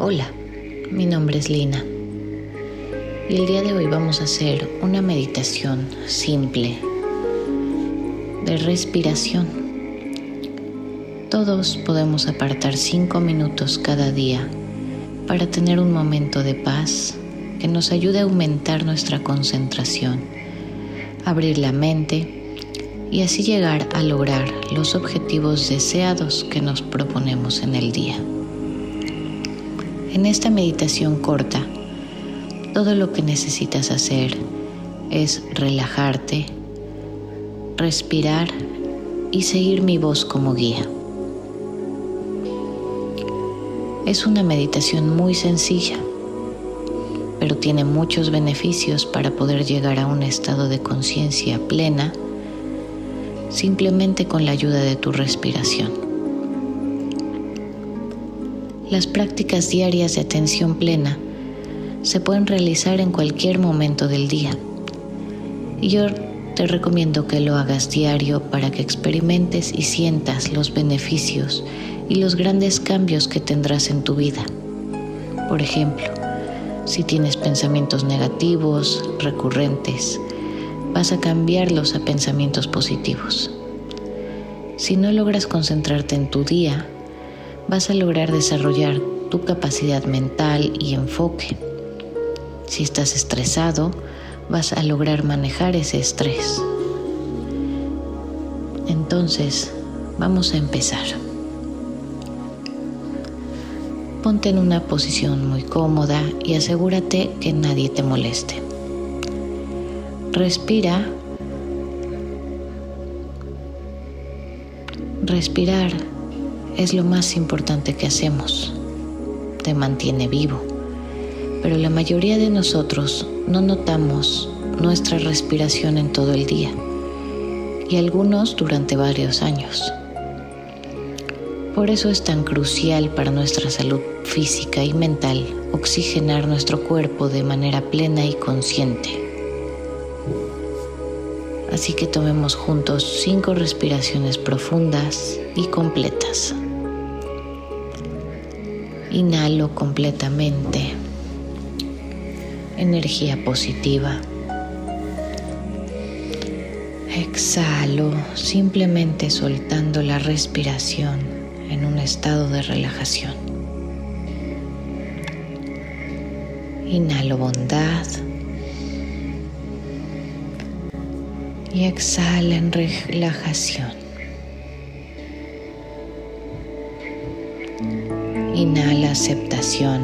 Hola, mi nombre es Lina y el día de hoy vamos a hacer una meditación simple de respiración. Todos podemos apartar cinco minutos cada día para tener un momento de paz que nos ayude a aumentar nuestra concentración, abrir la mente y así llegar a lograr los objetivos deseados que nos proponemos en el día. En esta meditación corta, todo lo que necesitas hacer es relajarte, respirar y seguir mi voz como guía. Es una meditación muy sencilla, pero tiene muchos beneficios para poder llegar a un estado de conciencia plena simplemente con la ayuda de tu respiración. Las prácticas diarias de atención plena se pueden realizar en cualquier momento del día. Yo te recomiendo que lo hagas diario para que experimentes y sientas los beneficios y los grandes cambios que tendrás en tu vida. Por ejemplo, si tienes pensamientos negativos, recurrentes, vas a cambiarlos a pensamientos positivos. Si no logras concentrarte en tu día, vas a lograr desarrollar tu capacidad mental y enfoque. Si estás estresado, vas a lograr manejar ese estrés. Entonces, vamos a empezar. Ponte en una posición muy cómoda y asegúrate que nadie te moleste. Respira. Respirar es lo más importante que hacemos. Te mantiene vivo. Pero la mayoría de nosotros no notamos nuestra respiración en todo el día y algunos durante varios años. Por eso es tan crucial para nuestra salud física y mental oxigenar nuestro cuerpo de manera plena y consciente. Así que tomemos juntos cinco respiraciones profundas y completas. Inhalo completamente. Energía positiva. Exhalo simplemente soltando la respiración en un estado de relajación. Inhalo bondad. y exhala en relajación. Inhala aceptación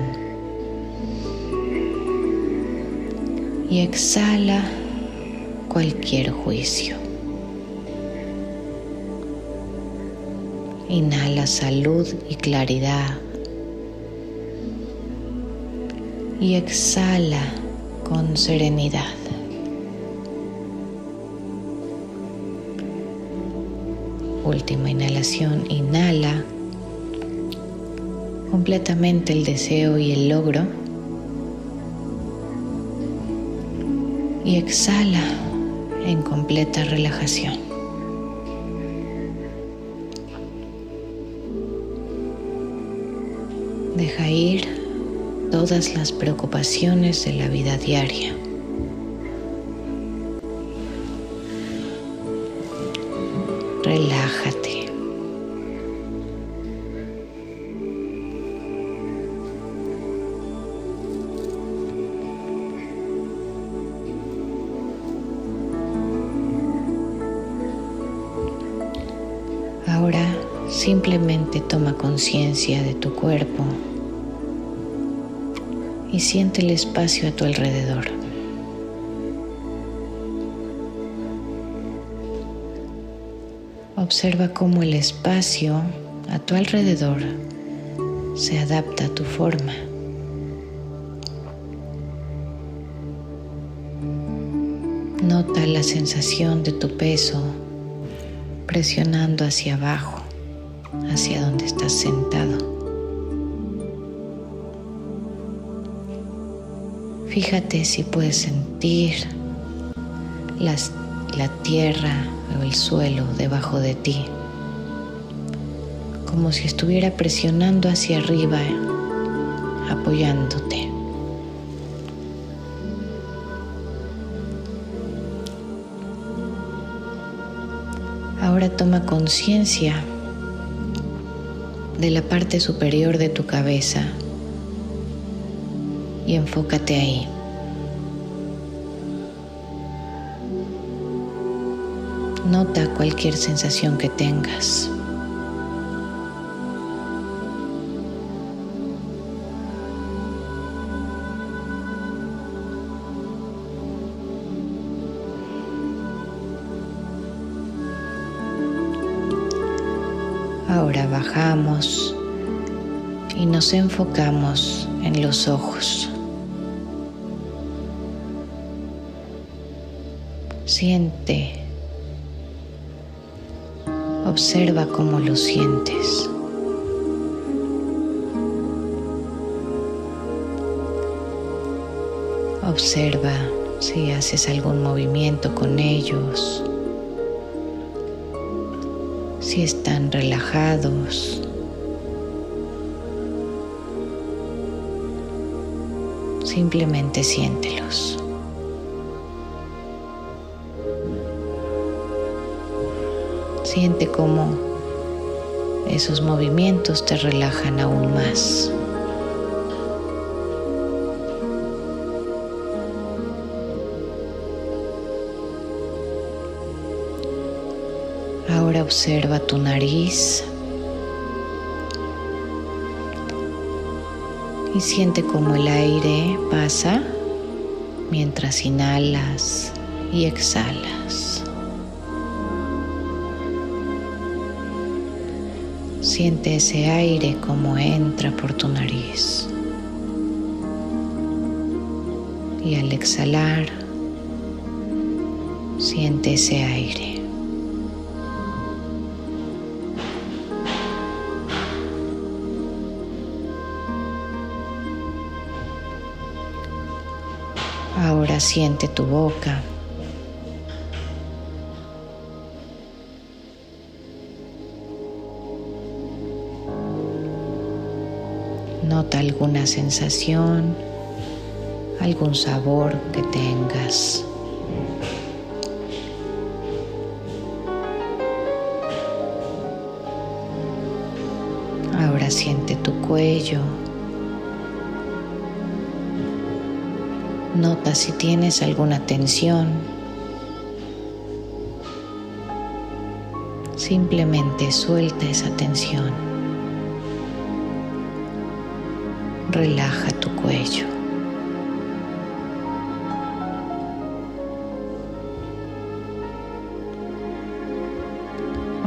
y exhala cualquier juicio. Inhala salud y claridad y exhala con serenidad. Última inhalación, inhala completamente el deseo y el logro. Y exhala en completa relajación. Deja ir todas las preocupaciones de la vida diaria. relájate. Ahora simplemente toma conciencia de tu cuerpo y siente el espacio a tu alrededor. Observa cómo el espacio a tu alrededor se adapta a tu forma. Nota la sensación de tu peso presionando hacia abajo, hacia donde estás sentado. Fíjate si puedes sentir la tierra el suelo debajo de ti, como si estuviera presionando hacia arriba apoyándote. Ahora toma conciencia de la parte superior de tu cabeza y enfócate ahí. Nota cualquier sensación que tengas. Ahora bajamos y nos enfocamos en los ojos. Siente, observa cómo lo sientes. Observa si haces algún movimiento con ellos. Si están relajados. Simplemente siéntelos. Siente cómo esos movimientos te relajan aún más. Observa tu nariz y siente cómo el aire pasa mientras inhalas y exhalas. Siente ese aire como entra por tu nariz. Y al exhalar, siente ese aire. Ahora siente tu boca. Nota alguna sensación, algún sabor que tengas. Ahora siente tu cuello. Nota si tienes alguna tensión. Simplemente suelta esa tensión. Relaja tu cuello.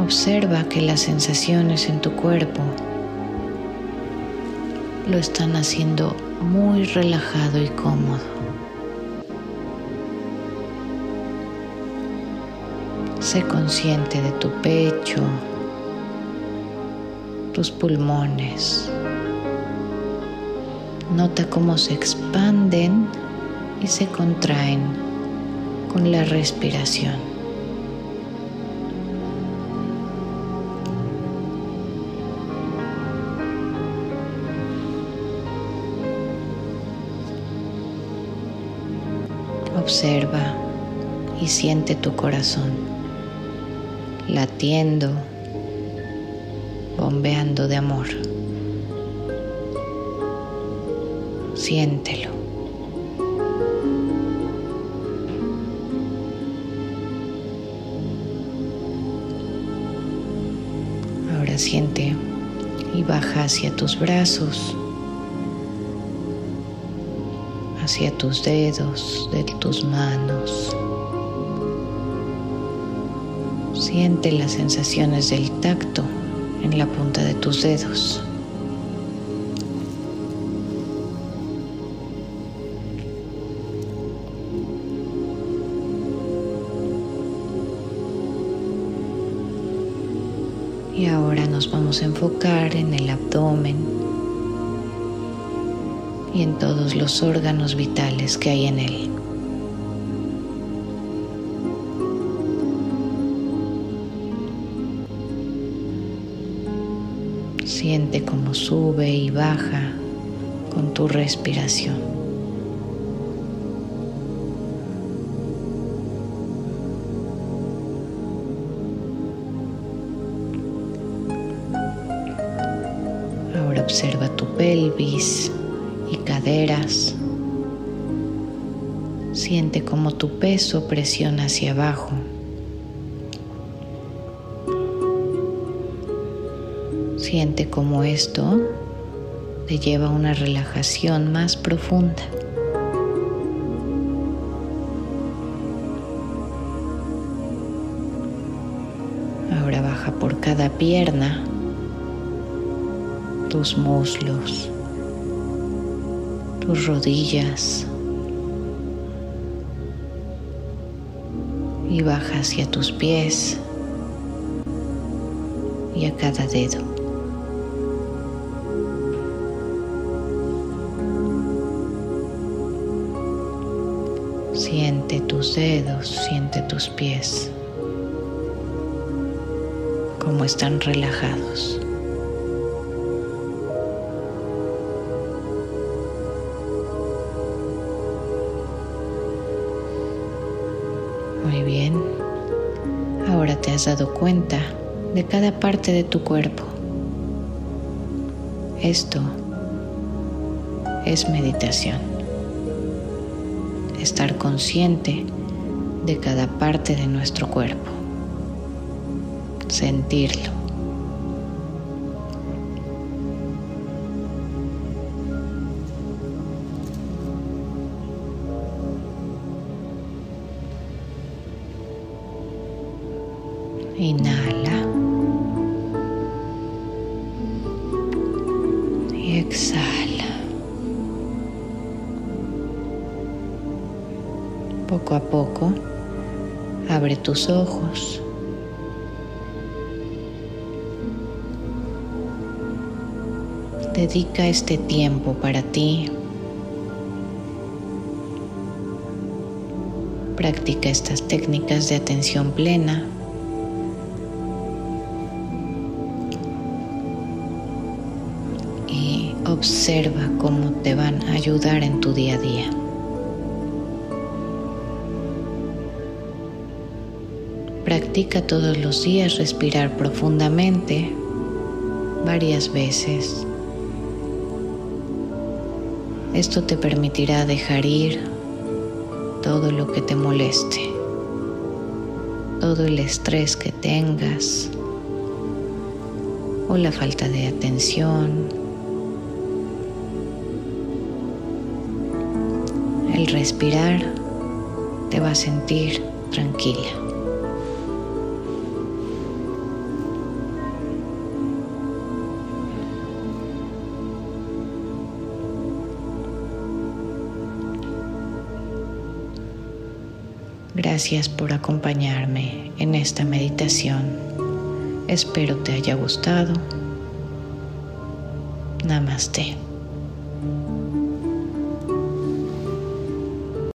Observa que las sensaciones en tu cuerpo lo están haciendo muy relajado y cómodo. Sé consciente de tu pecho, tus pulmones. Nota cómo se expanden y se contraen con la respiración. Observa y siente tu corazón latiendo, bombeando de amor. Siéntelo. Ahora siente y baja hacia tus brazos, hacia tus dedos, de tus manos. Siente las sensaciones del tacto en la punta de tus dedos. Y ahora nos vamos a enfocar en el abdomen y en todos los órganos vitales que hay en él. Siente cómo sube y baja con tu respiración. Observa tu pelvis y caderas. Siente como tu peso presiona hacia abajo. Siente como esto te lleva a una relajación más profunda. Ahora baja por cada pierna tus muslos, tus rodillas y baja hacia tus pies y a cada dedo. Siente tus dedos, siente tus pies, como están relajados. Has dado cuenta de cada parte de tu cuerpo. Esto es meditación. Estar consciente de cada parte de nuestro cuerpo. Sentirlo. Inhala. Y exhala. Poco a poco, abre tus ojos. Dedica este tiempo para ti. Practica estas técnicas de atención plena observa cómo te van a ayudar en tu día a día. Practica todos los días respirar profundamente varias veces. Esto te permitirá dejar ir todo lo que te moleste, todo el estrés que tengas o la falta de atención El respirar te va a sentir tranquila. Gracias por acompañarme en esta meditación. Espero te haya gustado. Namaste.